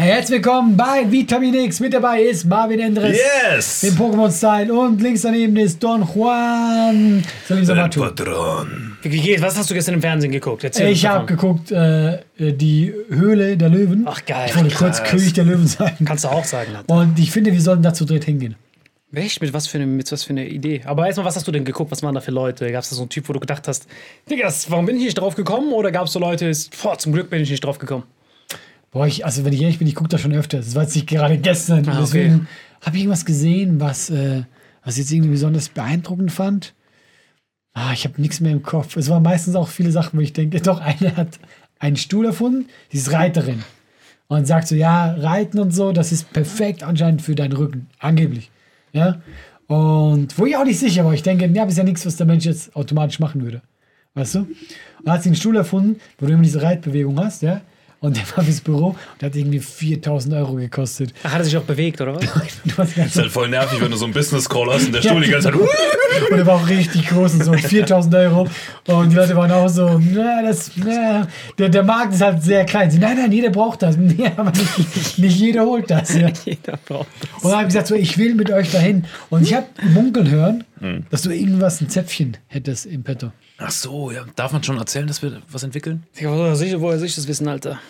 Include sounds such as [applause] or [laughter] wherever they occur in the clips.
Herzlich willkommen bei Vitamin X. Mit dabei ist Marvin Endres. Yes! Im Pokémon-Style. Und links daneben ist Don Juan. Tun? Patron. Wie geht's? Was hast du gestern im Fernsehen geguckt? Erzähl Ich habe geguckt, äh, äh, die Höhle der Löwen. Ach, geil. Ich wollte kurz. König der Löwen sein. Kannst du auch sagen. Alter. Und ich finde, wir sollten dazu dritt hingehen. Echt? Mit was, für eine, mit was für eine Idee? Aber erstmal, was hast du denn geguckt? Was waren da für Leute? Gab es da so einen Typ, wo du gedacht hast, Digga, warum bin ich nicht drauf gekommen? Oder gab es so Leute, ist, boah, zum Glück bin ich nicht drauf gekommen? Boah, ich, also wenn ich ehrlich bin, ich gucke da schon öfter. Das war jetzt nicht gerade gestern. Ah, okay. Deswegen habe ich irgendwas gesehen, was, äh, was ich jetzt irgendwie besonders beeindruckend fand. Ah, ich habe nichts mehr im Kopf. Es waren meistens auch viele Sachen, wo ich denke, [laughs] doch, eine hat einen Stuhl erfunden, die ist Reiterin. Und sagt so, ja, Reiten und so, das ist perfekt anscheinend für deinen Rücken. Angeblich. Ja. Und wo ich auch nicht sicher war, ich denke, ja, das ist ja nichts, was der Mensch jetzt automatisch machen würde. Weißt du? Und hat sie einen Stuhl erfunden, wo du immer diese Reitbewegung hast, ja. Und der war fürs Büro und der hat irgendwie 4000 Euro gekostet. Ach, hat er sich auch bewegt, oder was? [laughs] Ganz Ist halt voll nervig, wenn du so einen Business-Call hast und der Stuhl die ganze Zeit. und der war auch richtig groß und so [laughs] 4000 Euro. Und die Leute waren auch so, na, das, na. Der, der Markt ist halt sehr klein. Sie, nein, nein, jeder braucht das. [laughs] Nee, aber nicht, nicht jeder holt das. Ja. Jeder braucht das. Und dann habe ich gesagt, so, ich will mit euch dahin. Und ich habe munkeln hören, dass du irgendwas, ein Zäpfchen hättest im Petto. Ach so, ja. Darf man schon erzählen, dass wir was entwickeln? Digga, woher soll woher soll ich das wissen, Alter?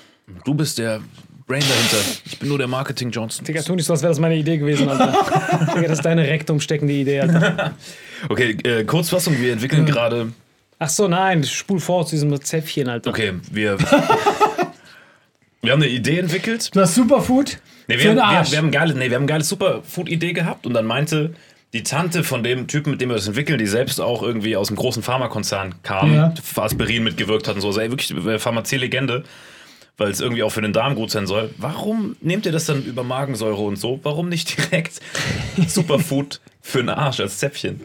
Du bist der Brain dahinter. Ich bin nur der Marketing Johnson. Digga, tu nicht so, als wäre das meine Idee gewesen, Alter. [laughs] Digga, das ist deine rektum steckende Idee, Alter. [laughs] Okay, äh, Kurzfassung, wir entwickeln gerade. Ach so, nein, spul vor zu diesem Zäpfchen, Alter. Okay, wir. [laughs] wir haben eine Idee entwickelt. Du hast Superfood Nee, für wir, haben, wir, wir, haben ein geiles, nee, wir haben eine geile Superfood-Idee gehabt und dann meinte die Tante von dem Typen, mit dem wir das entwickeln, die selbst auch irgendwie aus einem großen Pharmakonzern kam, Ja. Aspirin mitgewirkt hat und so, also ey, wirklich äh, Pharmazie-Legende, weil es irgendwie auch für den Darm gut sein soll. Warum nehmt ihr das dann über Magensäure und so? Warum nicht direkt [laughs] Superfood für den Arsch als Zäpfchen?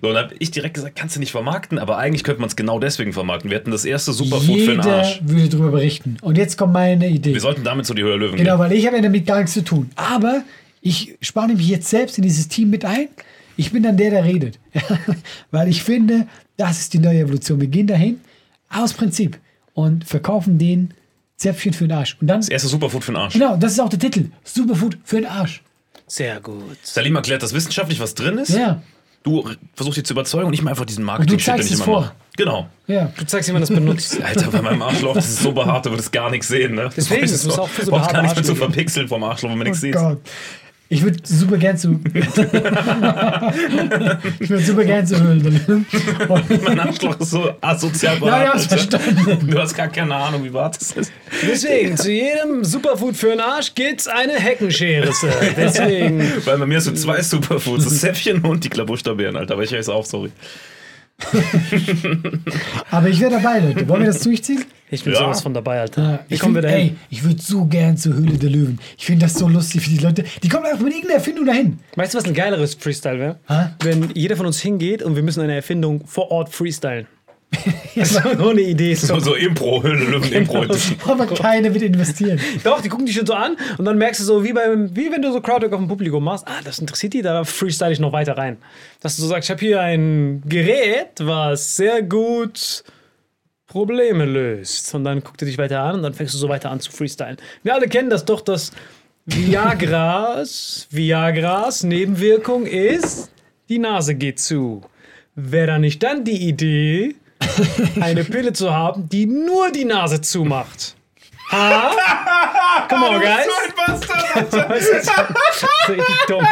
So, und dann habe ich direkt gesagt, kannst du nicht vermarkten, aber eigentlich könnte man es genau deswegen vermarkten. Wir hätten das erste Superfood für den Jeder Arsch. würde darüber berichten. Und jetzt kommt meine Idee. Wir sollten damit zu die Höhe Löwen Genau, gehen. weil ich habe ja damit gar nichts zu tun. Aber ich spare mich jetzt selbst in dieses Team mit ein. Ich bin dann der, der redet. [laughs] weil ich finde, das ist die neue Evolution. Wir gehen dahin aus Prinzip und verkaufen den Zäpfchen für den Arsch. Und dann, Das erste Superfood für den Arsch. genau, das ist auch der Titel. Superfood für den Arsch. Sehr gut. Salim erklärt das wissenschaftlich, was drin ist. Ja, Du versuchst dich zu überzeugen und ich mache einfach diesen Marketing-Shit, den zeigst ich es immer vor. mache. Genau. ja. Du zeigst, wie man das benutzt. [laughs] Alter, bei meinem Arschloch, das ist so behaart, du würdest gar nichts sehen, ne? Deswegen, das muss auch für so brauchst gar behaarte nicht mehr zu verpixeln vom Arschloch, wenn man nichts Oh sieht. Gott. Ich würde super gern zu. [laughs] ich würde super gern zu Höhlen. Mein Arschloch ist so asozial Ja, ja, verstanden. Du hast gar keine Ahnung, wie behaart das ist. Deswegen, zu jedem Superfood für den Arsch gibt's eine Heckenschere. Deswegen. Weil bei mir hast du zwei Superfoods, das Zäpfchen und die Klabuchterbeeren, Alter. Aber ich weiß auch, sorry. [laughs] Aber ich wäre dabei, Leute. Wollen wir das durchziehen? Ich bin Ja. sowas von dabei, Alter. Ich wir find- dahin? Ey, ich würde so gern zur Höhle der Löwen. Ich finde das so lustig für die Leute. Die kommen einfach mit irgendeiner Erfindung dahin. Weißt du, was ein geileres Freestyle wäre? Wenn jeder von uns hingeht und wir müssen eine Erfindung vor Ort freestylen. Das ist nur eine Idee. So, so Impro, Höhle, Löwen, Impro. Genau. Aber keiner wird investieren. [laughs] Doch, die gucken dich schon so an und dann merkst du so, wie, beim, wie wenn du so Crowdwork auf dem Publikum machst, ah, das interessiert die, da freestyle ich noch weiter rein. Dass du so sagst, ich habe hier ein Gerät, was sehr gut Probleme löst. Und dann guckt er dich weiter an und dann fängst du so weiter an zu freestylen. Wir alle kennen das doch, dass Viagras, [laughs] Viagras Nebenwirkung ist, die Nase geht zu. Wäre da nicht dann die Idee, [laughs] eine Pille zu haben, die nur die Nase zumacht? Ha? [laughs] Come on, guys. Das ist richtig dumm.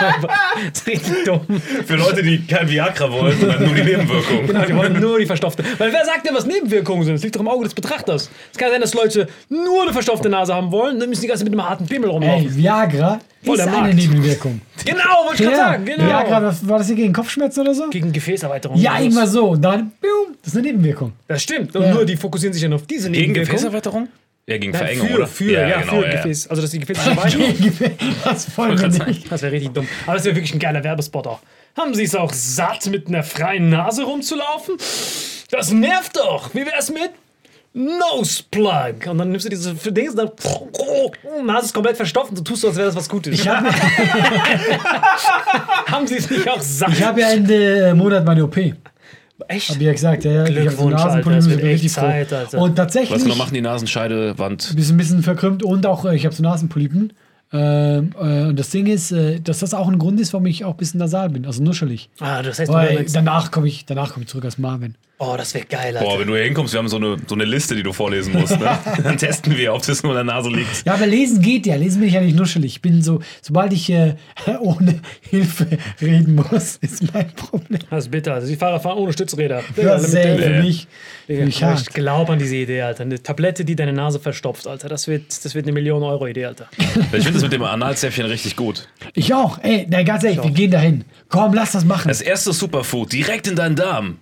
Das ist richtig dumm. Für Leute, die kein Viagra wollen, sondern nur die Nebenwirkungen. Genau, die wollen nur die verstopfte. Weil wer sagt denn, was Nebenwirkungen sind? Das liegt doch im Auge des Betrachters. Es kann sein, dass Leute nur eine verstopfte Nase haben wollen, dann müssen die ganze mit einem harten Pimmel Ey, rumlaufen. Wollen Voll ist der eine. Nebenwirkung. [laughs] Genau, wollte ich gerade sagen. Genau. Viagra, was- war das hier gegen Kopfschmerzen oder so? Gegen Gefäßerweiterung. Ja, irgendwas so. Und dann, boom, das ist eine Nebenwirkung. Das stimmt. Und Ja. nur die fokussieren sich dann auf diese Gegen Nebenwirkung. Gefäßerweiterung? Ja, gegen Nein, Verengung, für, oder? Für, ja, genau, für ja. Gefäß. Also, dass die Gefäße [laughs] erweitern. das voll. Das wäre richtig dumm. Aber das wäre wirklich ein geiler Werbespot auch. Haben Sie es auch satt, mit einer freien Nase rumzulaufen? Das nervt doch. Wie wär's mit Nose Plug? Und dann nimmst du diese Dings und dann [laughs] Nase ist komplett verstopft und du tust so, als wäre das was Gutes. Ich habe [laughs] Haben Sie es nicht auch satt? ich hab ja Ende äh, Monat meine OP. Echt? Hab ich ja gesagt, ja, ja. ich hab so Glückwunsch, Alter, ich wird echt. Zeit, Alter. Und tatsächlich, Was genau machen die Nasenscheidewand? ein bisschen verkrümmt und auch, äh, ich habe so Nasenpolypen. Ähm, äh, und das Ding ist, äh, dass das auch ein Grund ist, warum ich auch ein bisschen nasal bin, also nuschelig. Ah, das heißt, du Weil danach komme ich, danach komm ich zurück als Marvin. Oh, das wäre geil, Alter. Boah, wenn du hier hinkommst, wir haben so eine, so eine Liste, die du vorlesen musst. Ne? [laughs] Dann testen wir, ob das nur in der Nase liegt. Ja, aber lesen geht ja. Lesen bin ich ja nicht nuschelig. Ich bin so, sobald ich äh, [laughs] ohne Hilfe reden muss, [laughs] ist mein Problem. Das ist bitter. Also die Fahrer fahren ohne Stützräder. Das ist für mich, Digga, hart. ich glaube an diese Idee, Alter. Eine Tablette, die deine Nase verstopft, Alter. Das wird, das wird eine Million Euro Idee, Alter. Ich finde das mit dem Analzäpfchen richtig gut. Ich auch. Ey, na, ganz ehrlich, wir gehen dahin. Komm, lass das machen. Das erste Superfood direkt in deinen Darm.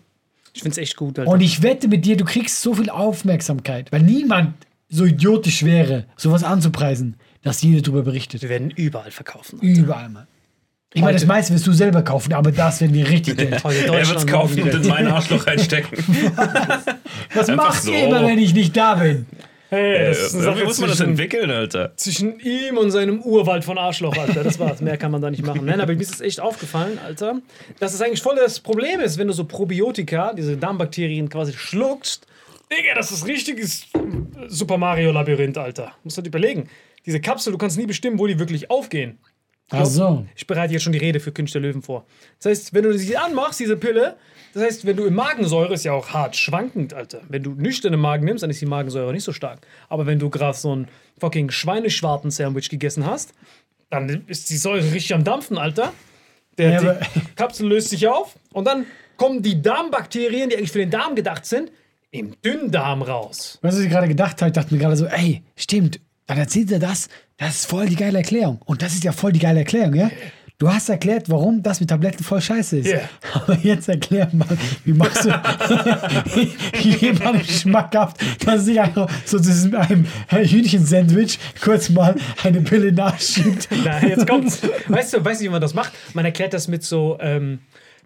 Ich finde es echt gut, Alter. Und ich wette mit dir, du kriegst so viel Aufmerksamkeit, weil niemand so idiotisch wäre, sowas anzupreisen, dass jeder darüber berichtet. wir werden überall verkaufen. Überall, Mann. Ich meine, das meiste wirst du selber kaufen, aber das werden wir richtig Geld. Er Deutschland wird's kaufen und in mein Arschloch reinstecken. [laughs] Was Einfach machst so. du immer, wenn ich nicht da bin? Hey, das ist eine Äh, Sache Wie muss man das zwischen, entwickeln, Alter? zwischen ihm und seinem Urwald von Arschloch, Alter. Das war's. Mehr kann man da nicht machen. Nein, aber mir ist es echt aufgefallen, Alter, dass es eigentlich voll das Problem ist, wenn du so Probiotika, diese Darmbakterien quasi schluckst. Digga, das ist richtiges Super Mario Labyrinth, Alter. Musst du dir überlegen. Diese Kapsel, du kannst nie bestimmen, wo die wirklich aufgehen. Ach so. Ich bereite jetzt schon die Rede für König der Löwen vor. Das heißt, wenn du sie anmachst, diese Pille, das heißt, wenn du im Magensäure, ist ja auch hart schwankend, Alter. Wenn du nüchtern im Magen nimmst, dann ist die Magensäure nicht so stark. Aber wenn du gerade so ein fucking Schweineschwarten-Sandwich gegessen hast, dann ist die Säure richtig am Dampfen, Alter. Der, Ja, die Kapsel löst sich auf und dann kommen die Darmbakterien, die eigentlich für den Darm gedacht sind, im Dünndarm raus. Weißt du, was ich gerade gedacht habe? Ich dachte mir gerade so, ey, stimmt, dann erzählt er das, das ist voll die geile Erklärung. Und das ist ja voll die geile Erklärung, ja? Du hast erklärt, warum das mit Tabletten voll scheiße ist. Ja. Aber jetzt erklär mal, wie machst du [laughs] [laughs] jemandem schmackhaft, dass sich einfach so zu einem Hühnchen-Sandwich kurz mal eine Pille nachschiebt. [laughs] Na, jetzt kommt's. Weißt du, weißt du, wie man das macht? Man erklärt das mit so, ähm,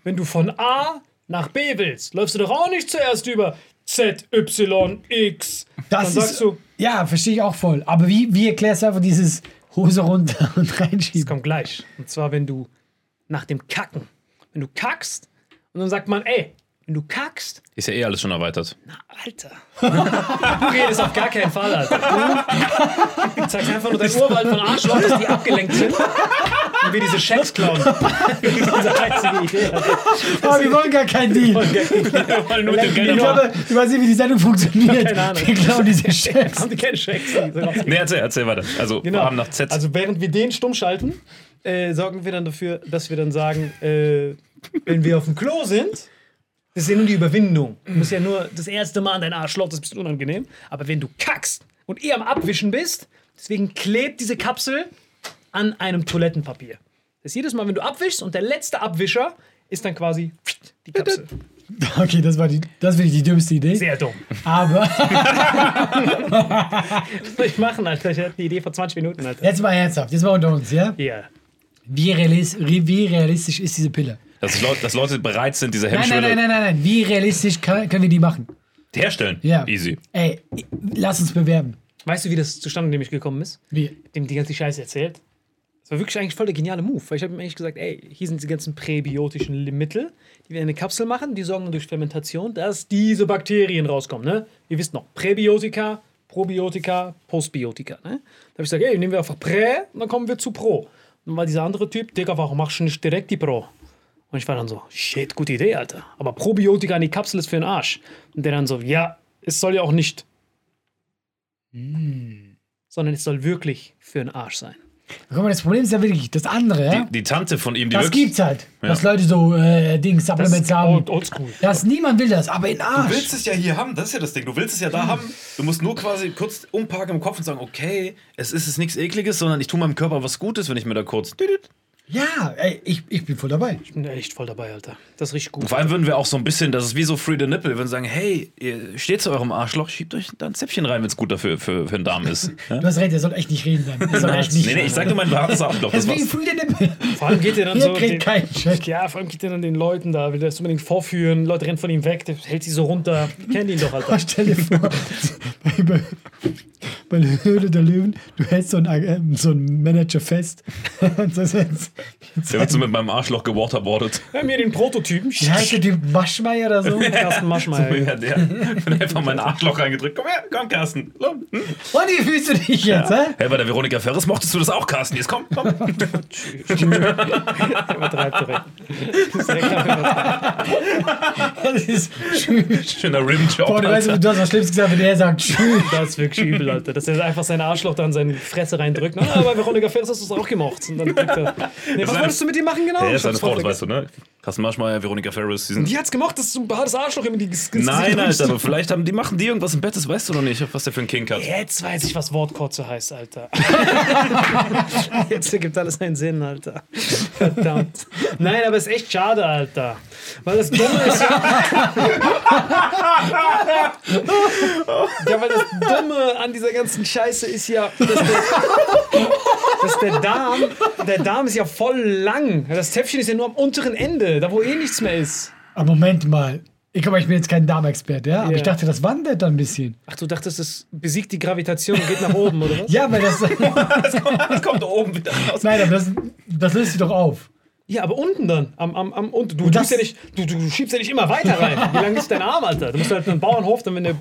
wenn du von A nach B willst, läufst du doch auch nicht zuerst über Z, Y, X. Das Dann sagst ist, du, ja, verstehe ich auch voll. Aber wie, wie erklärst du einfach dieses Hose runter [laughs] und reinschieben? kommt gleich. Und zwar, wenn du nach dem Kacken, wenn du kackst, und dann sagt man, ey, wenn du kackst, Ist ja eh alles schon erweitert. na, Alter. Du redest auf gar keinen Fall, Alter. Du zeigst einfach nur dein Urwald von Arschloch, dass die abgelenkt sind. Und wir diese Schecks klauen. [laughs] diese einzige Idee. Aber wir wollen gar keinen Deal. Wir wollen nur dem Geld Ich glaube, du weißt nicht, wie die Sendung funktioniert. Keine Ahnung. Wir klauen diese Chefs. Haben die keine Schecks? [laughs] Nee, erzähl, erzähl weiter. Also, Genau. wir haben nach Z. Also während wir den stumm schalten, äh, sorgen wir dann dafür, dass wir dann sagen, äh, wenn wir auf dem Klo sind, das ist ja nur die Überwindung. Du musst ja nur das erste Mal an dein Arschloch, das ist ein bisschen unangenehm. Aber wenn du kackst und eh am Abwischen bist, deswegen klebt diese Kapsel an einem Toilettenpapier. Das ist jedes Mal, wenn du abwischst und der letzte Abwischer ist dann quasi die Kapsel. [laughs] Okay, das war die, das finde ich die dümmste Idee. Sehr dumm. Aber [laughs] Was soll ich machen, Alter? Ich hatte die Idee vor 20 Minuten, Alter. jetzt mal ernsthaft, jetzt mal unter uns, ja? Ja. Wie, realis wie realistisch ist diese Pille? Dass, Leute, dass Leute bereit sind, diese Nein, nein, Hemmschwelle nein, nein, nein, nein. Wie realistisch kann, können wir die machen? herstellen. Ja. Easy. Ey, lass uns bewerben. Weißt du, wie das zustande nämlich gekommen ist? Wie? dem die ganze Scheiße erzählt. Das war wirklich eigentlich voll der geniale Move, weil ich habe ihm eigentlich gesagt, ey, hier sind die ganzen präbiotischen Mittel, die wir in eine Kapsel machen, die sorgen dann durch Fermentation, dass diese Bakterien rauskommen, ne? Ihr wisst noch, Präbiotika, Probiotika, Postbiotika, ne? Da habe ich gesagt, ey, nehmen wir einfach Prä und dann kommen wir zu Pro. Und dann war dieser andere Typ, Digga, warum machst du nicht direkt die Pro? Und ich war dann so, shit, gute Idee, Alter. Aber Probiotika in die Kapsel ist für den Arsch. Und der dann so, ja, es soll ja auch nicht. Sondern es soll wirklich für den Arsch sein. Guck mal, das Problem ist ja wirklich das andere, ja? Die, die Tante von ihm, die Das gibt's halt. Ja. Dass Leute so äh, Dings, Supplements haben. old, oldschool. Das, niemand will das, aber in Du Arsch. willst es ja hier haben, das ist ja das Ding. Du willst es ja da haben. Du musst nur quasi kurz umparken im Kopf und sagen, okay, es ist es nichts Ekliges, sondern ich tue meinem Körper was Gutes, wenn ich mir da kurz. Ja, ey, ich, ich bin voll dabei. Ich bin echt voll dabei, Alter. Das ist richtig gut. Vor allem würden wir auch so ein bisschen, das ist wie so Free the Nipple, wir würden sagen, hey, ihr steht zu eurem Arschloch, schiebt euch da ein Zäpfchen rein, wenn es gut dafür für, für einen Darm ist. Ja? [laughs] Du hast recht, der soll echt nicht reden dann. Der soll [laughs] echt nicht Nee, nee, ich sag nur mein hartes Arschloch. Das Deswegen fühlt er den. Vor allem geht er dann Hier so. kriegt den- keinen Check. Ja, vor allem geht er dann den Leuten da, will das unbedingt vorführen. Leute rennen von ihm weg, der hält sie so runter. Kennen ihn doch, Alter. [laughs] Stell dir vor, bei, der Höhle der Löwen, du hältst so einen, äh, so einen Manager fest. [laughs] Und das jetzt, Der wird so mit meinem Arschloch gewaterboardet. Wir haben hier den Prototypen. wie heißt der Typ? Maschmeier oder so? [laughs] Carsten Maschmeyer. Ja, der hat einfach mein Arschloch reingedrückt. Komm her, komm, Carsten. Hm? Und wie fühlst du dich jetzt, hä? Hey, bei der Veronika Ferris mochtest du das auch, Carsten. Jetzt komm, komm. [laughs] Übertreibt direkt. Das ist schön. Schöner Rimjob. Boah, du weißt, du hast was Schlimmes gesagt, wenn der sagt, schön. Das ist wirklich übel, Alter. Dass er einfach sein Arschloch da in seine Fresse reindrückt. Na, aber Veronika Ferris hast du es auch gemocht. Und dann er. [laughs] Nee, was wolltest du mit ihm machen genau? Ja, ist seine Frau, das weißt du, ne? Carsten Marschmeier, Veronika Ferris. Die sind Die hat's gemacht, dass du ein hartes Arschloch immer die Nein, Alter, aber vielleicht haben die machen die irgendwas im Bett, das weißt du noch nicht, was der für ein Kink hat. Jetzt weiß ich, was Wortkotze heißt, Alter. [laughs] Jetzt ergibt alles einen Sinn, Alter. Verdammt. Nein, aber es ist echt schade, Alter. Weil das Dumme ist ja. ja, weil das Dumme an dieser ganzen Scheiße ist ja, dass der, dass der Darm, der Darm ist ja voll lang. Das Täpfchen ist ja nur am unteren Ende, da wo eh nichts mehr ist. Aber Moment mal. Ich, mal, ich bin jetzt kein Darmexperte, ja? Aber Ja. ich dachte, das wandert dann ein bisschen. Ach, du dachtest, es besiegt die Gravitation und geht nach oben, oder was? [laughs] Ja, weil das. [laughs] Das kommt da oben wieder raus. Nein, aber das, das löst sich doch auf. Ja, aber unten dann. Am, am, am unten. Du, Und das- ja nicht, du, du schiebst ja nicht immer weiter rein. [laughs] Wie lang ist dein Arm, Alter? Du musst halt einen Bauernhof, dann wenn der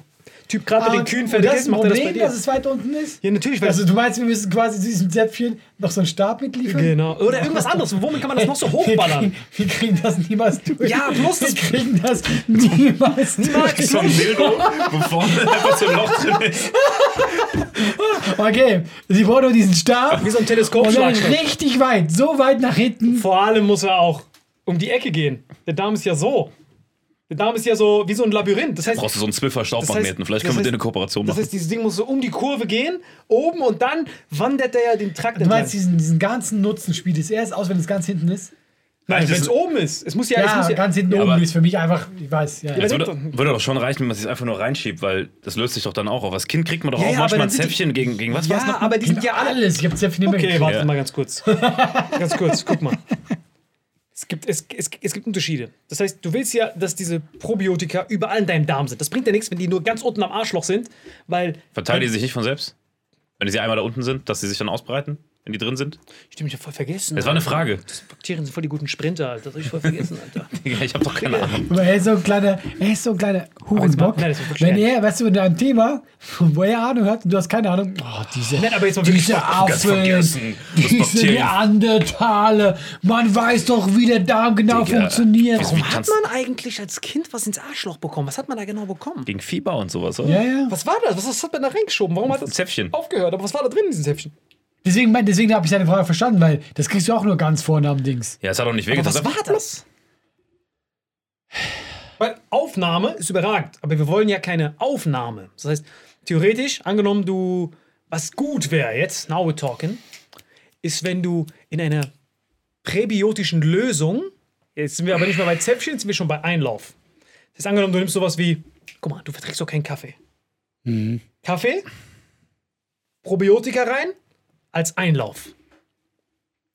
Typ gerade mit den Kühen ein macht er das bei Problem, dir. dass es weiter unten ist? Ja, natürlich, Also du meinst, wir müssen quasi zu diesem Zäpfchen noch so einen Stab mitliefern? Genau. Oder irgendwas anderes. Womit kann man das noch so [laughs] Wir hochballern? kriegen, wir kriegen das niemals durch. Ja, bloß wir das- kriegen das niemals durch. So ein Dildo, wo vorne einfach so ein Loch drin ist. [laughs] Okay, sie brauchen nur diesen Stab Wie so ein und dann richtig weit, so weit nach hinten. Vor allem muss er auch um die Ecke gehen. Der Darm ist ja so. Der Darm ist ja so wie so ein Labyrinth. Das heißt, Brauchst du so einen Zwiffer Staubmagneten? heißt- Vielleicht das können wir heißt- dir eine Kooperation das machen. heißt, dieses Ding muss so um die Kurve gehen, oben und dann wandert der ja den Trakt Du meinst, diesen, diesen ganzen Nutzen spielt es erst aus, wenn es ganz hinten ist? Nein, das wenn es oben ist. Es muss ja, es Ja, muss ja ganz hinten aber- oben ist für mich einfach, ich weiß, ja. Ja, Es Ja, würde, würde doch schon reichen, wenn man es einfach nur reinschiebt, weil das löst sich doch dann auch auf. Als Kind kriegt man doch Ja, auch ja, manchmal aber ein sind die- Zäpfchen gegen, gegen was war's Ja, noch? aber die sind ja alle. alles. Ich habe Zäpfchen immer Okay, warte Ja. mal ganz kurz. [laughs] ganz kurz, guck mal. Es gibt, es, es, es gibt Unterschiede. Das heißt, du willst ja, dass diese Probiotika überall in deinem Darm sind. Das bringt ja nichts, wenn die nur ganz unten am Arschloch sind, weil. Verteilen die sich nicht von selbst? Wenn sie einmal da unten sind, dass sie sich dann ausbreiten, wenn die drin sind? Stimmt, ich hab voll vergessen. Das war eine. Frage. Bakterien sind voll die guten Sprinter, Alter. Das hab ich voll vergessen, Alter. [laughs] Digga, ich hab doch keine Ahnung. Aber er ist so ein kleiner, er ist so ein kleiner Hurenbock. Nein, das ist wirklich Wenn er, weißt du, in einem Thema, wo er Ahnung hat und du hast keine Ahnung, oh, diese, Nein, aber jetzt mal wirklich diese ganz Affen, vergessen, das diese Bakterien. Neandertale, man weiß doch, wie der Darm genau Digga, funktioniert. Warum hat kannst- man eigentlich als Kind was ins Arschloch bekommen? Was hat man da genau bekommen? Gegen Fieber und sowas, oder? Ja, ja. Was war das? Was, was hat man da reingeschoben? Warum hat das Zäpfchen. aufgehört? Aber was war da drin in diesem Zäpfchen? Deswegen, mein- deswegen habe ich seine Frage verstanden, weil das kriegst du auch nur ganz vorne am Dings. Ja, es hat auch nicht wehgetan. was war das? Weil Aufnahme ist überragend, aber wir wollen ja keine Aufnahme. Das heißt, theoretisch, angenommen du, was gut wäre jetzt, now we're talking, ist, wenn du in einer präbiotischen Lösung, jetzt sind wir aber nicht mehr bei Zäpfchen, jetzt sind wir schon bei Einlauf. Das heißt, angenommen, du nimmst sowas wie, guck mal, du verträgst doch keinen Kaffee. Kaffee, Probiotika rein, als Einlauf.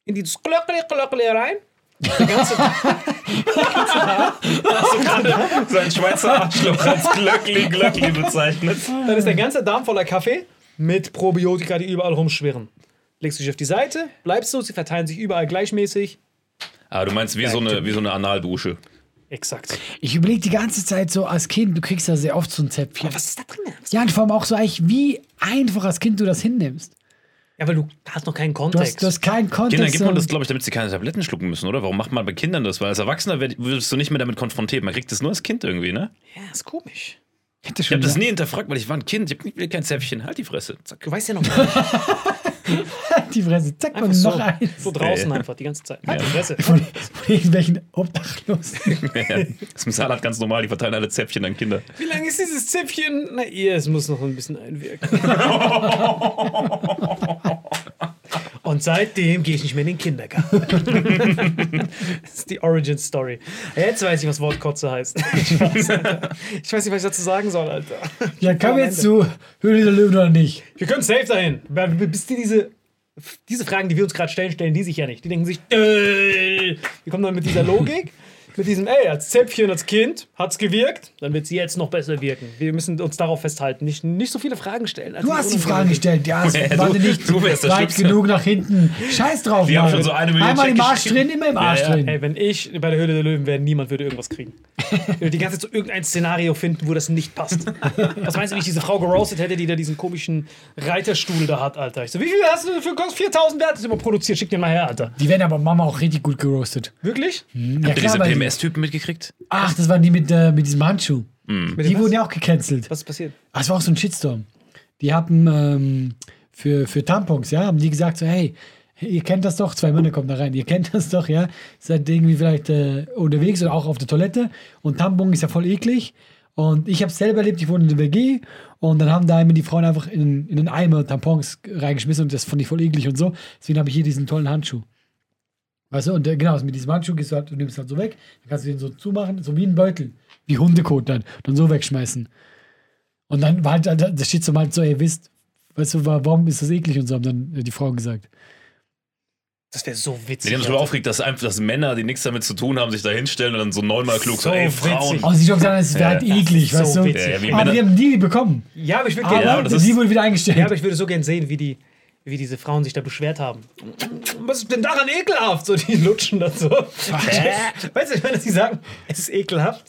In dieses Glöckle, Glöckle rein. Der ganze, Sein [laughs] Schweizer Arschloch als Glöckli Glöckli bezeichnet. Dann ist der ganze Darm voller Kaffee mit Probiotika, die überall rumschwirren. Legst du dich auf die Seite, bleibst du, sie verteilen sich überall gleichmäßig. Ah, du meinst wie so eine, wie so eine Analdusche. Exakt. Ich überlege die ganze Zeit so als Kind, du kriegst ja sehr oft so ein Zäpfchen. Aber was ist da drin? Ja, und vor allem auch so eigentlich, wie einfach als Kind du das hinnimmst. Ja, weil du hast noch keinen Du Kontext. hast, du hast keinen Kontext. Kindern gibt man das, glaube ich, damit sie keine Tabletten schlucken müssen, oder? Warum macht man bei Kindern das? Weil als Erwachsener wirst du nicht mehr damit konfrontiert. Man kriegt das nur als Kind irgendwie, ne? ja, ist komisch. Ich Ich habe das nie hinterfragt, weil ich war ein Kind. Ich will kein Zäpfchen. Halt die Fresse. Zack. Du weißt ja noch gar nicht. [laughs] die Fresse, zack, Einfach und so, noch eins. so draußen Ja. einfach die ganze Zeit. Halt die Fresse. Von, von irgendwelchen Obdachlosen. [laughs] Das ist im Saarland ganz normal. Die verteilen alle Zäpfchen an Kinder. Wie lange ist dieses Zäpfchen? Na, ihr, es muss noch ein bisschen einwirken. [laughs] Und seitdem gehe ich nicht mehr in den Kindergarten. [laughs] das ist die Origin Story. Jetzt weiß ich, was Wortkotze heißt. [laughs] Ich weiß, ich weiß nicht, was ich dazu sagen soll, Alter. Ja, wir jetzt zu Höhle der Löwen oder nicht? Wir können safe dahin. Bis die diese, diese Fragen, die wir uns gerade stellen, stellen die sich ja nicht. Die denken sich, äh, wir kommen dann mit dieser Logik, mit diesem, ey, als Zäpfchen, als Kind hat's gewirkt, dann wird sie jetzt noch besser wirken. Wir müssen uns darauf festhalten, nicht, nicht so viele Fragen stellen. Du hast die. Fragen gestellt, ja, es [laughs] Ja, warte du- nicht du weit Schlimmste. genug nach hinten. Scheiß drauf, Die haben schon so eine Million Einmal im Arsch drin, immer im Arsch Ja, ja. drin. Ey, wenn ich bei der Höhle der Löwen wäre, niemand würde irgendwas kriegen. Ich würde die ganze Zeit so irgendein Szenario finden, wo das nicht passt. Was meinst du, wie ich diese Frau geroastet hätte, die da diesen komischen Reiterstuhl da hat, Alter? Ich so, wie viel hast du für kostet 4000 Wert? Das ist immer produziert, schick den mal her, Alter. Die werden aber Mama auch richtig gut geroastet. Wirklich? Ja, Habt ihr diese weil PMS-Typen mitgekriegt? Ach, das waren die mit, äh, mit diesem Handschuh. Mit Die wurden was? ja auch gecancelt. Was ist passiert? Ah, es war auch so ein Shitstorm. Die haben ähm, für, für Tampons, ja, haben die gesagt so, hey, ihr kennt das doch, zwei Männer kommen da rein, ihr kennt das doch, ja, seid irgendwie vielleicht äh, unterwegs oder auch auf der Toilette und Tampon ist ja voll eklig und ich habe es selber erlebt, ich wohne in der WG und dann haben da immer die Frauen einfach in, in den Eimer Tampons reingeschmissen und das fand ich voll eklig und so, deswegen habe ich hier diesen tollen Handschuh. Weißt du, und genau, also mit diesem Handschuh gehst du halt, du nimmst halt so weg, dann kannst du den so zumachen, so wie ein Beutel, wie Hundekot dann, dann so wegschmeißen. Und dann war halt, das steht so halt so, ey, wisst, weißt du, wa- warum ist das eklig und so, haben dann äh, die Frauen gesagt. Das wäre so witzig. Die haben sich darüber aufgeregt, dass einfach dass Männer, die nichts damit zu tun haben, sich da hinstellen und dann so neunmal klug so, So ey. Frauen. Aber sie haben gesagt, es wäre Ja, halt das eklig, ist so weißt du. witzig. Ja, ja, aber Männer- die haben die bekommen. ja, aber ich würde gerne aber das die wurde wieder eingestellt. ja, aber ich würde so gern sehen, wie die, wie diese Frauen sich da beschwert haben. Was ist denn daran ekelhaft? So, die lutschen dann so. [laughs] weißt du, ich meine, dass die sagen, es ist ekelhaft.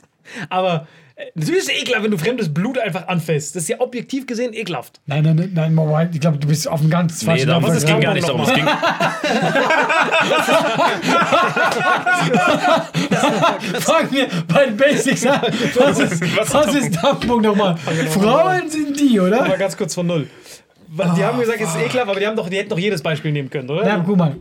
Aber äh, natürlich ist es ekelhaft, wenn du fremdes Blut einfach anfasst. Das ist ja objektiv gesehen ekelhaft. nein, nein, nein, nein, ich glaube, du bist auf einem ganz Nee, falschen darum, was es ist ging gar nicht darum. Es ging, [laughs] Fangen wir bei den Basics an. Was ist, Was ist Tampon nochmal? Frauen sind die, Aber oder? ganz kurz von null. Die haben gesagt, es ist ekelhaft, aber die, haben doch, die hätten doch jedes Beispiel nehmen können, oder? Na, guck mal,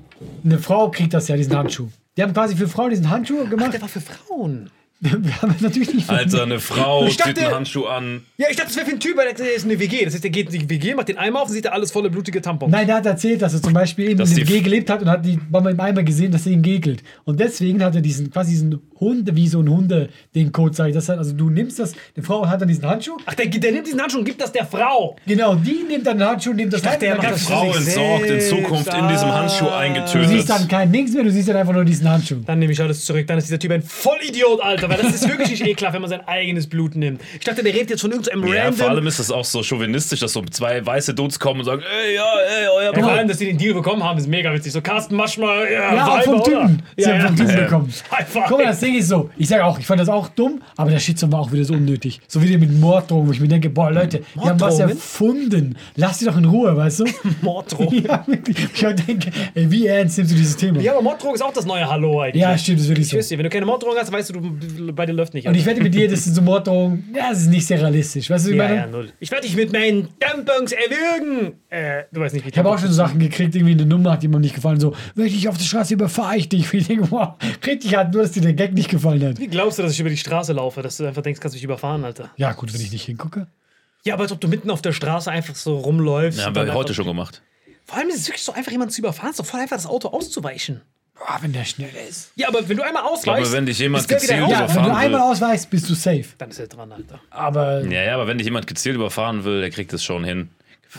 eine Frau kriegt das ja, diesen Handschuh. Die haben quasi für Frauen diesen Handschuh gemacht. Der war für Frauen. Wir haben natürlich nicht Alter, eine Frau Ich dachte- zieht einen Handschuh an. Ja, ich dachte, das wäre für einen Typ, weil der ist eine WG. Das heißt, der geht in die WG, macht den Eimer auf und sieht da alles volle blutige Tampons. Nein, der hat erzählt, dass er zum Beispiel eben Dass in der WG gelebt hat und hat die Mama im Eimer gesehen, dass sie ihn gekelt. Und deswegen hat er diesen, quasi diesen Hund, wie so ein Hunde, den Code sag ich. Das hat, also du nimmst das, die Frau hat dann diesen Handschuh. Ach, der, der nimmt diesen Handschuh und gibt das der Frau. Genau, die nimmt dann den Handschuh und nimmt das dachte, der dann macht du- Frau entsorgt in. Zukunft in diesem Handschuh Ah. Du eingetötet. siehst dann kein Nix mehr, du siehst dann einfach nur diesen Handschuh. Dann nehme ich alles zurück. Dann ist dieser Typ ein Vollidiot, Alter. Weil das ist wirklich nicht ekelhaft, wenn man sein eigenes Blut nimmt. Ich dachte, der redet jetzt von irgendeinem Ja, random... vor allem ist das auch so chauvinistisch, dass so zwei weiße Dudes kommen und sagen, ey, ja, ey, euer Ja, vor allem, dass die den Deal bekommen haben, ist mega witzig. So, Carsten Maschmal, ja, Ja, Weiber, vom Typen. Sie Ja, haben ja. vom Typen Ja. bekommen. [laughs] Einfach. Guck mal, das Ding ist so. Ich sage auch, ich fand das auch dumm, aber der Shitstorm war auch wieder so unnötig. So wie der mit Morddrohungen, wo ich mir denke, boah, Leute, die haben was Morddrohungen? erfunden. Lass die doch in Ruhe, weißt du? [laughs] Morddrohung. ja, wirklich. Ich denke, ey, wie ernst nimmst du dieses Thema? Ja, aber Morddrohung ist auch das neue Hallo eigentlich. Ja, stimmt, das ist wirklich Ich so. wüsste, wenn du keine Morddrohung hast, weißt du, du bei dir läuft nicht. Und ich wette mit dir, das sind so Morddrohungen, ja, das ist nicht sehr realistisch. Weißt du, wie ich ja, meine? ja, null. Ich werde dich mit meinen Tampons erwürgen. Äh, du weißt nicht, wie Ich habe auch schon so Sachen gekriegt, irgendwie eine Nummer hat jemandem nicht gefallen, so, wenn ich dich auf der Straße überfahre ich dich. [laughs] Ich denke, wow, richtig hart, nur dass dir der Gag nicht gefallen hat. Wie glaubst du, dass ich über die Straße laufe, dass du einfach denkst, kannst du mich überfahren, Alter? Ja, gut, wenn ich nicht hingucke. Ja, aber als ob du mitten auf der Straße einfach so rumläufst. Ja, haben wir heute schon gemacht. Vor allem ist es wirklich so einfach, jemanden zu überfahren. Es ist doch voll einfach, das Auto auszuweichen. Boah, wenn der schnell ist. Ja, aber wenn du einmal ausweichst. glaube, wenn dich jemand gezielt raus. Ja, wenn du überfahren einmal will. ausweichst, bist du safe. Dann ist er dran, Alter. Aber Ja, ja, aber wenn dich jemand gezielt überfahren will, der kriegt es schon hin.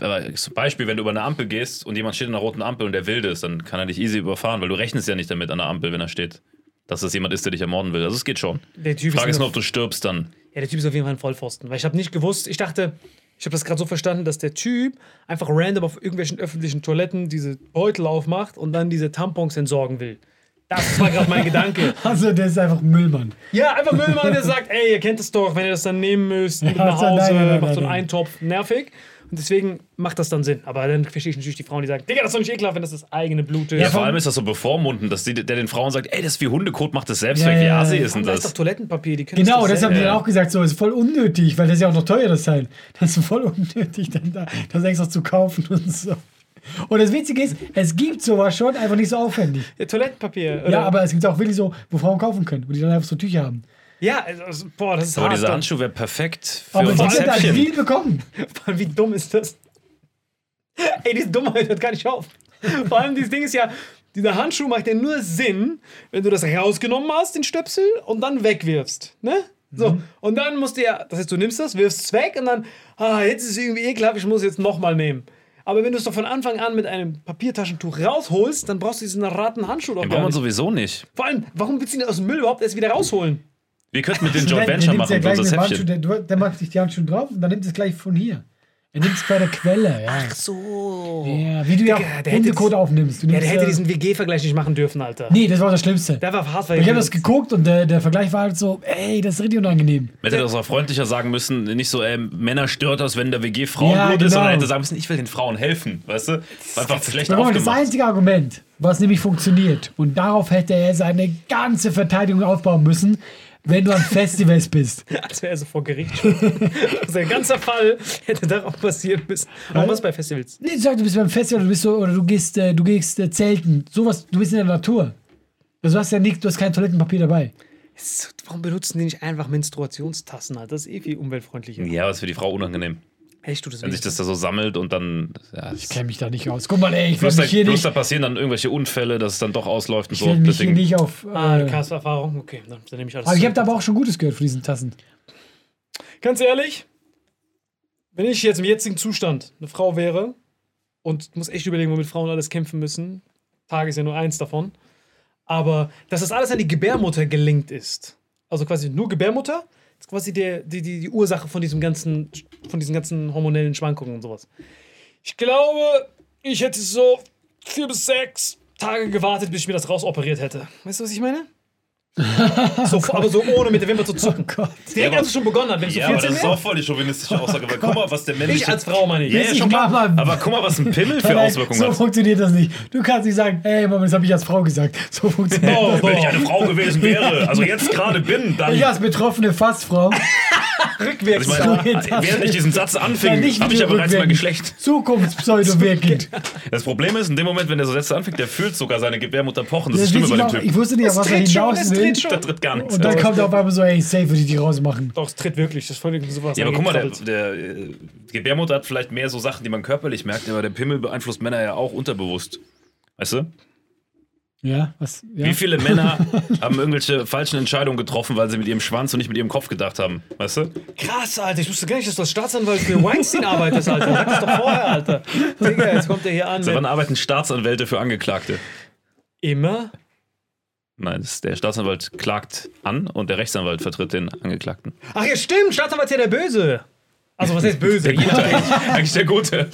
Aber zum Beispiel, wenn du über eine Ampel gehst und jemand steht an einer roten Ampel und der wild ist, dann kann er dich easy überfahren, weil du rechnest ja nicht damit an der Ampel, wenn er steht, dass das jemand ist, der dich ermorden will. Also es geht schon. Der Typ Frage ist nur, ob du stirbst dann. Ja, der Typ ist auf jeden Fall ein Vollpfosten. Weil ich habe nicht gewusst, ich dachte, ich habe das gerade so verstanden, dass der Typ einfach random auf irgendwelchen öffentlichen Toiletten diese Beutel aufmacht und dann diese Tampons entsorgen will. Das war gerade mein Gedanke. [laughs] also der ist einfach Müllmann. Ja, einfach Müllmann, der sagt, ey, ihr kennt es doch, wenn ihr das dann nehmen müsst, mit Ja, nach Hause, nein, nein, nein, macht so einen. Eintopf, nervig. Und deswegen macht das dann Sinn. Aber dann verstehe ich natürlich die Frauen, die sagen, Digga, das ist doch nicht ekelhaft, wenn das das eigene Blut ist. Ja, vor allem ist das so bevormundend, dass die, der den Frauen sagt, ey, das ist wie Hundekot, macht das selbst Ja, weg. Wie ja. ist denn da ist doch das? Toilettenpapier, die können Genau, das das haben die dann auch gesagt, so ist voll unnötig, weil das ist ja auch noch teuer, das Teil. Das ist voll unnötig, dann da, das extra zu kaufen und so. Und das Witzige ist, es gibt sowas schon, einfach nicht so aufwendig. Ja, Toilettenpapier. Oder? Ja, aber es gibt auch wirklich so, wo Frauen kaufen können, wo die dann einfach so Tücher haben. Ja, also, boah, das ist Aber hart. dieser dann. Handschuh wäre perfekt für Aber unser die sind halt Zäpfchen. viel bekommen. Wie dumm ist das? Ey, diese Dummheit hört gar nicht auf. Vor allem, dieses Ding ist ja, dieser Handschuh macht ja nur Sinn, wenn du das rausgenommen hast, den Stöpsel, und dann wegwirfst. Ne? So, Mhm. und dann musst du ja, das heißt, du nimmst das, wirfst es weg und dann, ah, jetzt ist es irgendwie ekelhaft, ich muss es jetzt nochmal nehmen. Aber wenn du es doch von Anfang an mit einem Papiertaschentuch rausholst, dann brauchst du diesen Rattenhandschuh doch Den gar braucht man sowieso nicht. Vor allem, warum willst du ihn aus dem Müll überhaupt erst wieder rausholen? Wir könnten mit den Der- Joint Venture nimmt's ja machen, gleich unser dem Zäpfchen. der, der macht sich die Handschuhe drauf und dann nimmt es gleich von hier. Er nimmt es bei der Quelle, ja. So. ja. Wie du ja Hundekot aufnimmst. Du Ja, der hätte äh, diesen WG-Vergleich nicht machen dürfen, Alter. Nee, das war das Schlimmste. Der war hart, ich habe das geguckt und der, der Vergleich war halt so, ey, das ist richtig unangenehm. Man hätte das auch freundlicher sagen müssen, nicht so, ähm, Männer stört das, wenn der WG Frauenblut Ja, ist, genau. sondern hätte sagen müssen, ich will den Frauen helfen, weißt du? War einfach schlecht mal, das aufgemacht. einzige Argument, was nämlich funktioniert, und darauf hätte er seine ganze Verteidigung aufbauen müssen, wenn du an Festivals bist. [laughs] Als wäre er so vor Gericht schon. also der ganze Fall hätte darauf passieren müssen. Warum was bei Festivals? Nee, du sagst, du bist beim Festival, du bist so, oder du gehst, äh, du gehst äh, zelten, sowas, du bist in der Natur. Also du hast ja nichts, du hast kein Toilettenpapier dabei. Es- Warum benutzen die nicht einfach Menstruationstassen? Alter? Das ist eh viel umweltfreundlicher. Ja, aber ist für die Frau unangenehm. Echt, du das Wenn sich das da so sammelt und dann. Ja, Ich kenne mich da nicht aus. Guck mal, ey, ich werde da, mich hier plus nicht, da passieren dann irgendwelche Unfälle, dass es dann doch ausläuft und ich so. mich hier Deswegen, nicht auf. Äh, Ah, du hast Erfahrung? Okay, dann, dann nehme ich alles aber ich habe da aber auch schon Gutes gehört von diesen Tassen. Ganz ehrlich, wenn ich jetzt im jetzigen Zustand eine Frau wäre und muss echt überlegen, womit Frauen alles kämpfen müssen, Tag ist ja nur eins davon, aber dass das alles an die Gebärmutter gelingt ist, also quasi nur Gebärmutter, ist quasi der, die, die, die Ursache von diesem ganzen, von diesen ganzen hormonellen Schwankungen und sowas. Ich glaube, ich hätte so vier bis sechs Tage gewartet, bis ich mir das rausoperiert hätte. Weißt du, was ich meine? So, aber so ohne mit der Wimper zu zucken. Oh. Direkt als es schon begonnen hat, wenn ich so ja, aber 14 das ist auch voll die [laughs] chauvinistische Aussage, weil guck mal, was der männliche. Ich als Frau meine ich. Ja, ja, Ich schon klar. mal- Aber guck mal, was ein Pimmel für Auswirkungen so hat. funktioniert das nicht. Du kannst nicht sagen, ey, Mama, das habe ich als Frau gesagt. So funktioniert Oh, das. Wenn ich eine Frau gewesen wäre, also jetzt gerade bin, dann. Ich als betroffene Fassfrau. [laughs] Rückwärts. Ich meine, Ja, während ich diesen Satz Ja, anfing, nicht habe ich ja bereits mein. Geschlecht. Zukunftspseudo-wirkend. [laughs] Das Problem ist, in dem Moment, wenn der so Sätze anfängt, der fühlt sogar seine Gebärmutter pochen. Das Das ist schlimm bei dem Typ. ich wusste nicht, was er hinaus will. Tritt schon. Da tritt gar nichts. Und dann kommt er auf einmal so, ey, safe würde ich die rausmachen. Doch, es tritt wirklich. Das ist voll sowas. Ja, aber guck mal, der, angekrabbelt. der äh, Gebärmutter hat vielleicht mehr so Sachen, die man körperlich merkt, aber der Pimmel beeinflusst Männer ja auch unterbewusst. Weißt du? Ja, was? Ja. Wie viele Männer [laughs] haben irgendwelche falschen Entscheidungen getroffen, weil sie mit ihrem Schwanz und nicht mit ihrem Kopf gedacht haben? Weißt du? Krass, Alter. Ich wusste gar nicht, dass du als Staatsanwalt für Weinstein arbeitest, Alter. Sag das doch vorher, Alter. Digga, jetzt kommt er hier an. Seit wann Mit arbeiten Staatsanwälte für Angeklagte? immer? Nein, der Staatsanwalt klagt an und der Rechtsanwalt vertritt den Angeklagten. Ach ja, stimmt. Staatsanwalt ist ja der Böse. Also, was heißt böse? Der Gute, eigentlich, eigentlich der Gute.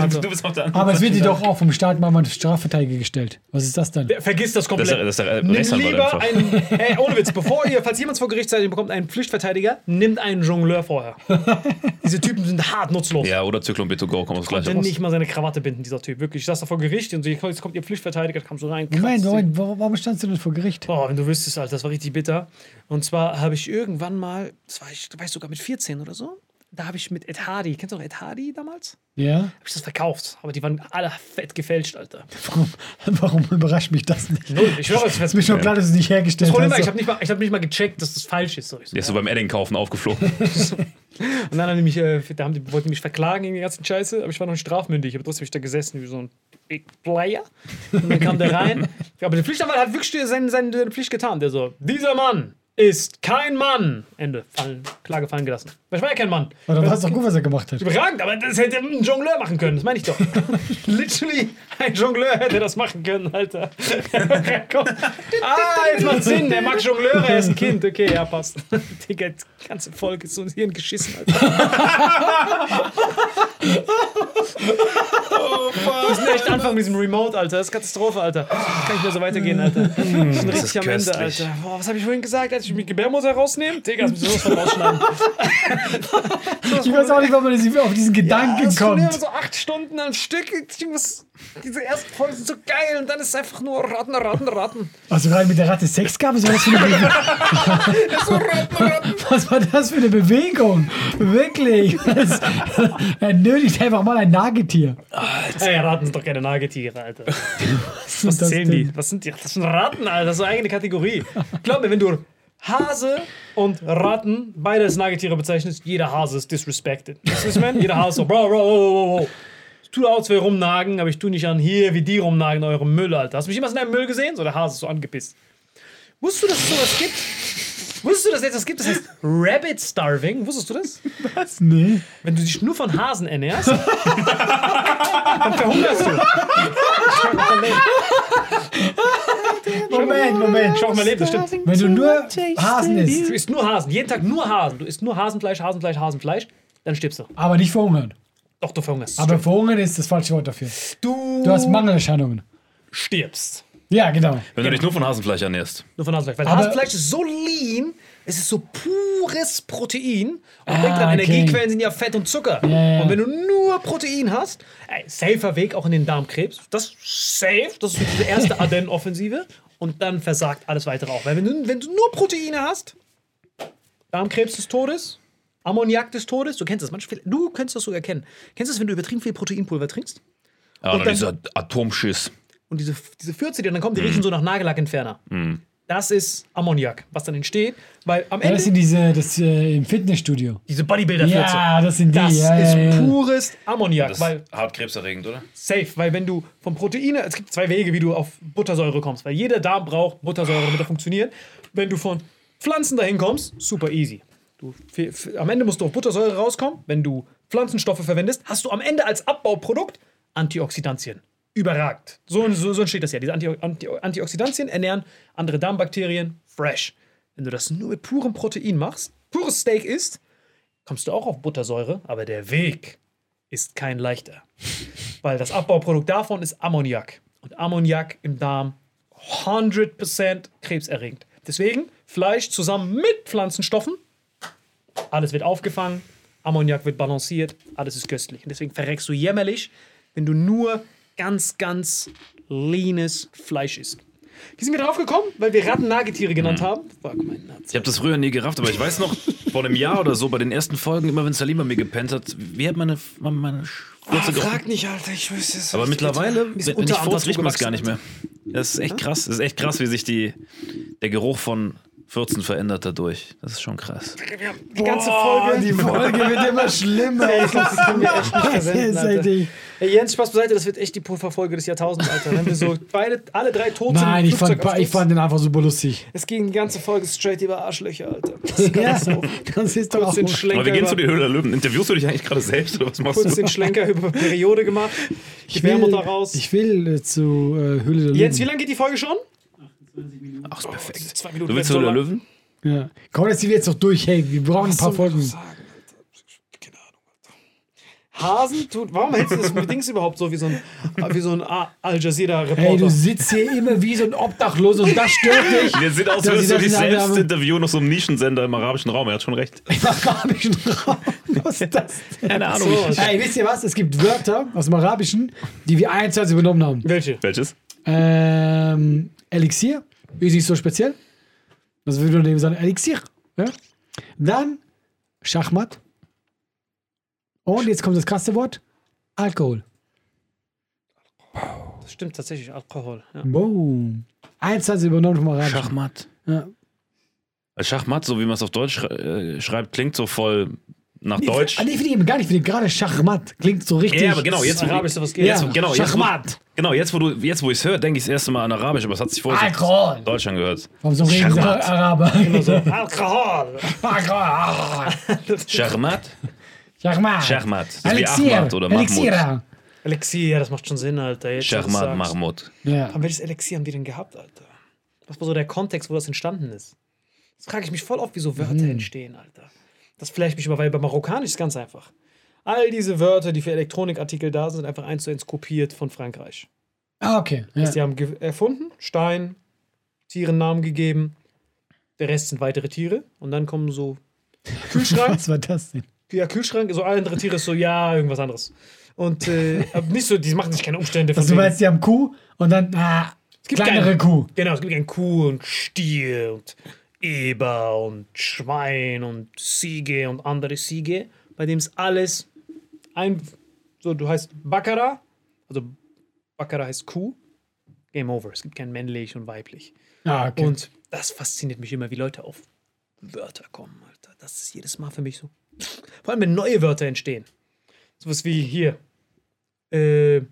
Also. du bist auf der Aber es wird dir doch auch vom Staat mal als Strafverteidiger gestellt. Was ist das dann? Vergiss das Das komplett. das ist der Nimm Rechtsanwalt lieber einen, ey, ohne Witz, bevor ihr, falls jemand vor Gericht seid, ihr bekommt einen Pflichtverteidiger, nimmt einen Jongleur vorher. [laughs] Diese Typen sind hart nutzlos. Ja, oder Zyklon B2Go, kommt das gleiche Konnte raus. nicht mal seine Krawatte binden, dieser Typ. Wirklich, ich saß da vor Gericht und so, jetzt kommt ihr Pflichtverteidiger, da kam so rein. Moment, Moment, warum warum standst du denn vor Gericht? Oh, wenn du wüsstest, Alter, das war richtig bitter. Und zwar habe ich irgendwann mal, das war ich, weiß sogar mit 14 oder so, da habe ich mit Ed Hardy, kennst du noch Ed Hardy damals? Ja? Habe ich das verkauft, aber die waren alle fett gefälscht, Alter. Warum, warum überrascht mich das nicht? Null, ich schwöre, es Ist mir schon klar, dass es nicht hergestellt Das Problem war, hast. ich habe nicht, mal- ich hab nicht mal gecheckt, dass das falsch ist. So, ich so, Der ist so beim Edding kaufen aufgeflogen. [laughs] Und dann haben die mich, äh, da haben die, wollten die mich verklagen gegen die ganzen Scheiße, aber ich war noch nicht strafmündig. Aber trotzdem bin ich da gesessen wie so ein Big Player. Und dann kam der rein. [laughs] Aber der Pflichtanwalt hat wirklich seine, seine, seine Pflicht getan. Der so, dieser Mann ist kein Mann. Ende. Fallen, Klage fallen gelassen. Weil Ich war ja kein Mann. Aber dann war es doch gut, was er gemacht hat. Überragend, aber das hätte ein Jongleur machen können, das meine ich doch. [laughs] Literally, ein Jongleur hätte das machen können, Alter. Ah, jetzt macht Sinn, der mag Jongleure, er ist ein Kind. Okay, ja, passt. [laughs] Digga, die ganze Folge ist so ins Hirn geschissen, Alter. [laughs] Wir müssen echt anfangen mit diesem Remote, Alter. Das ist Katastrophe, Alter. Kann nicht mehr so weitergehen, Alter. Ich bin richtig ist am Ende. Alter. Boah, was habe ich vorhin gesagt, als ich mich Gebärmutter rausnehme? Digga, das müssen wir sowas von rausschneiden. [laughs] Ich weiß auch nicht, warum man das- auf diesen Gedanken das tun wir kommt. so acht Stunden am Stück. Diese ersten Folgen sind so geil und dann ist es einfach nur Ratten, Ratten, Ratten. Also gerade mit der Ratte Sex gab, was war das für eine Bewegung? [laughs] So Ratten, Ratten. Was war das für eine Bewegung? Wirklich. [laughs] Das, er nötigt einfach mal ein Nagetier. Ey, Ratten sind doch keine Nagetiere, Alter. [laughs] Was, Was zählen die? Was sind die? Das sind Ratten, Alter. Das ist eine eigene Kategorie. Glaub mir, wenn du Hase und Ratten beide als Nagetiere bezeichnest, jeder Hase ist disrespected. Weißt du, was ich meine? Jeder Hase so, bro, bro, bro, bro, bro. tue aus, wir rumnagen, aber ich tue nicht an hier wie die rumnagen in eurem Müll, Alter. Hast du mich jemals in deinem Müll gesehen? So, der Hase ist so angepisst. Wusstest du, dass es sowas gibt? Wusstest du, dass es etwas gibt, das heißt [laughs] Rabbit Starving? Wusstest du das? Was? Nee. Wenn du dich nur von Hasen ernährst, [laughs] dann verhungerst du. Moment, Moment. Ich auch mal lebt, das stimmt. Wenn du nur Hasen Du isst, isst nur Hasen, jeden Tag nur Hasen. Du isst nur Hasenfleisch, Hasenfleisch, Hasenfleisch, dann stirbst du. aber nicht verhungern. Doch, du verhungerst. Aber verhungern ist das falsche Wort dafür. du, Du hast Mangelerscheinungen. stirbst. Ja, genau. Wenn du dich nur von Hasenfleisch ernährst. Nur von Hasenfleisch. Weil Aber- Hasenfleisch ist so lean, es ist so pures Protein. Und Ah, denk dran, okay. Energiequellen sind ja Fett und Zucker. Ja. Und wenn du nur Protein hast, ey, safer Weg auch in den Darmkrebs. Das ist safe, das ist diese erste [laughs] Ardennen-Offensive. Und dann versagt alles weitere auch. Weil wenn du, wenn du nur Proteine hast, Darmkrebs des Todes, Ammoniak des Todes, du kennst das manchmal, du könntest das sogar kennen. Kennst du das, wenn du übertrieben viel Proteinpulver trinkst? Ja, Und dann- dieser Atomschiss. Und diese, diese Fürze, die dann kommen, die riechen so nach Nagellackentferner. Das ist Ammoniak, was dann entsteht, weil am Ja, Ende das sind diese, das äh, im Fitnessstudio. diese Bodybuilder-Fürze. Ja, das sind die. Das ja, ist ja, ja. pures Ammoniak, weil hart krebserregend, oder? safe, weil wenn du von Proteine, es gibt zwei Wege, wie du auf Buttersäure kommst, weil jeder Darm braucht Buttersäure, damit er funktioniert. Wenn du von Pflanzen dahin kommst, super easy. Du, am Ende musst du auf Buttersäure rauskommen. Wenn du Pflanzenstoffe verwendest, hast du am Ende als Abbauprodukt Antioxidantien. Überragend. So, so, so entsteht das ja. Diese Anti Anti Antioxidantien ernähren andere Darmbakterien fresh. Wenn du das nur mit purem Protein machst, pures Steak isst, kommst du auch auf Buttersäure, aber der Weg ist kein leichter. Weil das Abbauprodukt davon ist Ammoniak. Und Ammoniak im Darm 100% krebserregend. Deswegen Fleisch zusammen mit Pflanzenstoffen. Alles wird aufgefangen, Ammoniak wird balanciert, alles ist köstlich. Und deswegen verreckst du jämmerlich, wenn du nur ganz, ganz leanes Fleisch isst. Wie sind wir drauf gekommen? Weil wir Ratten-Nagetiere genannt haben. Fuck, mein Herz. Ich habe das früher nie gerafft, aber ich weiß noch, [laughs] vor einem Jahr oder so, bei den ersten Folgen, immer wenn Salim bei mir gepennt hat, wie hat meine, meine Furze gerochen? nicht, Alter, ich wüsste es. Aber mittlerweile, wenn, wenn ich furze, riecht man es gar nicht mehr. Das ist echt krass. Das ist echt krass, wie sich die, der Geruch von Fürzen verändert dadurch. Das ist schon krass. Die ganze Folge. Die Folge wird [laughs] immer schlimmer. Ich glaub, das können wir echt nicht [laughs] versenden, Alter. Hey, Jens, Spaß beiseite, das wird echt die Pulverfolge des Jahrtausends, Alter. Wenn wir so beide, alle drei tot sind. Nein, im ich fand, ich fand den einfach super lustig. Es ging die ganze Folge straight über Arschlöcher, Alter. [laughs] Ja, das ist doch auch. Kurz den Schlenker, Aber wir gehen zu über, die Höhle der Löwen. Interviewst du dich eigentlich gerade selbst oder was machst kurz du? den Schlenker über Periode gemacht. Ich will, raus. ich will äh, zu äh, Höhle der Jens, wie Löwen. lange geht die Folge schon? Ach, ist perfekt. Zwei Minuten. Du willst Höhle der. Löwen? Ja. Komm, das ziehen wir jetzt doch durch. Hey, wir brauchen ein paar Was soll ich Folgen. noch sagen, Alter? Keine Ahnung, Alter. Hasen tut. Warum hältst du das mit Dings überhaupt so wie so ein, wie so ein Al Jazeera-Reporter? Hey, du sitzt hier immer wie so ein Obdachloser und das stört dich. Wir sind aus, würdest du dich selbst einem- interviewen auf so einem Nischensender im arabischen Raum. Er hat schon recht. Im arabischen Raum. Was ist das denn? Keine Ahnung. So. Hey, wisst ihr was? Es gibt Wörter aus dem Arabischen, die wir eins übernommen haben. Welche? Welches? Ähm, Elixier, ist nicht so speziell. Das würde man eben sagen, Elixier. Ja? Dann Schachmatt. Und jetzt kommt das krasse Wort, Alkohol. Das stimmt tatsächlich, Alkohol. Ja. Boom. Eins hat sie übernommen vom Arabischen. Schachmatt. Ja. Weil Schachmatt, so wie man es auf Deutsch äh, schreibt, klingt so voll nach Deutsch. Ah, nee, finde ich eben gar nicht. Finde ich gerade Schachmatt. Klingt so richtig. Ja, aber genau, jetzt, Arabisch, was geht. Ja, jetzt, genau, jetzt, wo, Schachmatt. genau, jetzt, wo du, jetzt, wo ich es höre, denke ich das erste Mal an Arabisch, aber es hat sich vorher Alkohol. Deutsch angehört. Warum so reden sie Schachmatt. Araber? [laughs] [laughs] Alkohol! Alkohol. Schachmatt? Schachmatt. Schachmatt. Das wie Elixier. Ahmad oder Mahmoud. Elixier. Elixier, das macht schon Sinn, Alter. Jetzt, Schachmatt. Mahmoud. Ja. Aber welches Elixier haben die denn gehabt, Alter? Was war so der Kontext, wo das entstanden ist? Das frage ich mich voll oft, wie so Wörter entstehen, Alter. Das vielleicht mich aber, weil bei Marokkanisch ist ganz einfach. All diese Wörter, die für Elektronikartikel da sind, sind einfach eins zu eins kopiert von Frankreich. Ah, okay. Ja. Die haben erfunden, Stein, Tieren Namen gegeben, der Rest sind weitere Tiere und dann kommen so [laughs] Kühlschrank, Was war das denn? ja Kühlschrank, so alle andere Tiere ist so, ja, irgendwas anderes. Und äh, nicht so, die machen sich keine Umstände. von Also, du meinst, die haben Kuh und dann ah, gibt kleinere keinen. Kuh. Genau, es gibt ein Kuh und Stier und Eber und Schwein und Ziege und andere Ziege, bei dem es alles ein, so du heißt Baccara, also Baccara heißt Kuh, Game over. Es gibt kein männlich und weiblich. Ah, okay. Und das fasziniert mich immer, wie Leute auf Wörter kommen, Alter. Das ist jedes Mal für mich so. Vor allem, wenn neue Wörter entstehen. Sowas wie hier. Äh,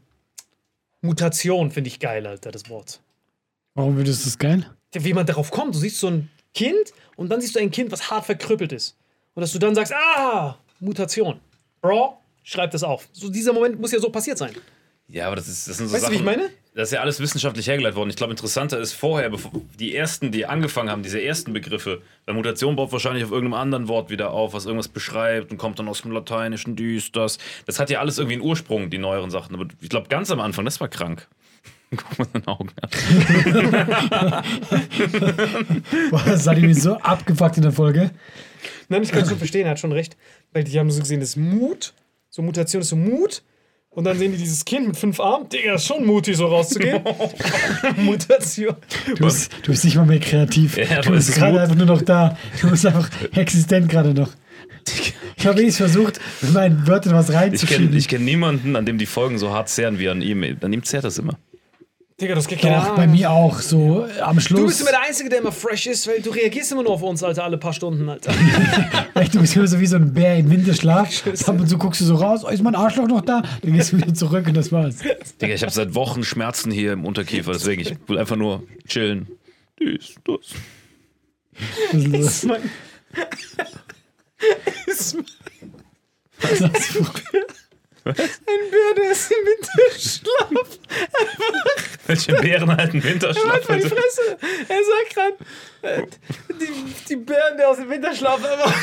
Mutation finde ich geil, Alter, das Wort. Warum würdest du das geil? Wie man darauf kommt. Du siehst so ein Kind und dann siehst du ein Kind, was hart verkrüppelt ist. Und dass du dann sagst, ah, Mutation. Bro, schreib das auf. So dieser Moment muss ja so passiert sein. Ja, aber das, ist, das sind so Weißt du, wie ich meine? Das ist ja alles wissenschaftlich hergeleitet worden. Ich glaube, interessanter ist vorher, bevor die ersten, die angefangen haben, diese ersten Begriffe. Weil Mutation baut wahrscheinlich auf irgendeinem anderen Wort wieder auf, was irgendwas beschreibt und kommt dann aus dem Lateinischen, dies, das. Das hat ja alles irgendwie einen Ursprung, die neueren Sachen. Aber ich glaube, ganz am Anfang, das war krank. [laughs] Guck mal seine Augen an. [laughs] Boah, das hat irgendwie so abgefuckt in der Folge. Nein, ich kann es schon verstehen, er hat schon recht. Weil die haben so gesehen, das ist Mut. So Mutation ist so Mut. Und dann sehen die dieses Kind mit fünf Armen. Digga, ist schon mutig, so rauszugehen. [laughs] Mutation. Du bist, du bist nicht mal mehr kreativ. Ja, du bist ist gerade einfach nur noch da. Du bist einfach existent gerade noch. Ich habe wenigstens versucht, mit meinen Wörtern was Ich kenne reinzuschieben. ich kenn niemanden, an dem die Folgen so hart zehren wie an ihm. An ihm zehrt das immer. Digga, das geht keine Doch, Ahnung. bei mir auch. So äh, am Du Schluss. bist immer der Einzige, der immer fresh ist, weil du reagierst immer nur auf uns, Alter, alle paar Stunden, Alter. [laughs] Echt, du bist immer so wie so ein Bär im Winterschlaf. Ab und zu guckst du so raus, oh, ist mein Arschloch noch da? Dann gehst du wieder zurück und das war's. Digga, ich habe seit Wochen Schmerzen hier im Unterkiefer, deswegen ich will einfach nur chillen. Dies, das. Was ist los? [laughs] ist mein. ist mein Was hast du? ein Bär, der ist im Winterschlaf. Welche Bären halten Winterschlaf? Halt mal die bitte? Fresse. Er sagt gerade, äh, die, die Bären, der aus dem Winterschlaf immer.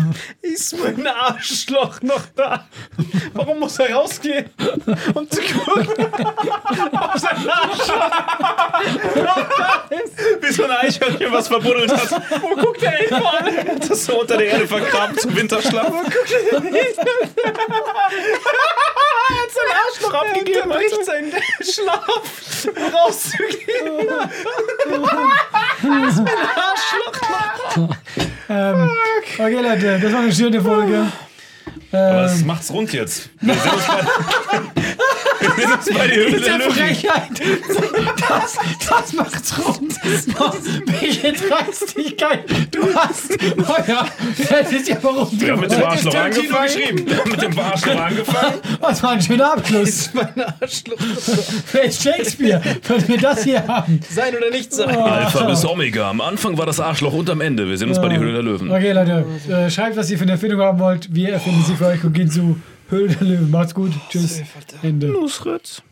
[laughs] ist mein Arschloch noch da? Warum muss er rausgehen? Um zu gucken, [laughs] ob sein Arschloch noch da ist. Wie so ein Eichhörnchen, was verbuddelt hat. [laughs] Wo guckt er hin vor allem? [laughs] Das so unter der Erde vergraben zum Winterschlaf. [laughs] Er hat sein Arschloch abgegeben. Er bricht seinen Schlaf, um rauszugehen. ist mein Arschloch. Ähm, okay, Leute, das war eine schöne Folge. Aber das Ähm, macht's rund jetzt. Wir sehen uns bei, uns bei die Höhle der diese Löwen. Frechheit, das, das macht's rund. Welche Dreistigkeit. Du hast, oh ja, das ist ja warum Wir haben mit dem Arschloch der angefangen. geschrieben. Wir haben mit dem Arschloch angefangen. Was war ein schöner Abschluss. Mein Arschloch. Wer ist Shakespeare? Wollen wir das hier haben? Sein oder nicht sein. Alpha bis Omega. Am Anfang war das Arschloch und am Ende. Wir sehen uns bei die Höhle der Löwen. Okay, Leute, äh, schreibt, was ihr für eine Erfindung haben wollt. Wir erfinden sie für euch und gehen zu Höhle der Löwen. Macht's gut. Tschüss. Ende. Los, Ritz.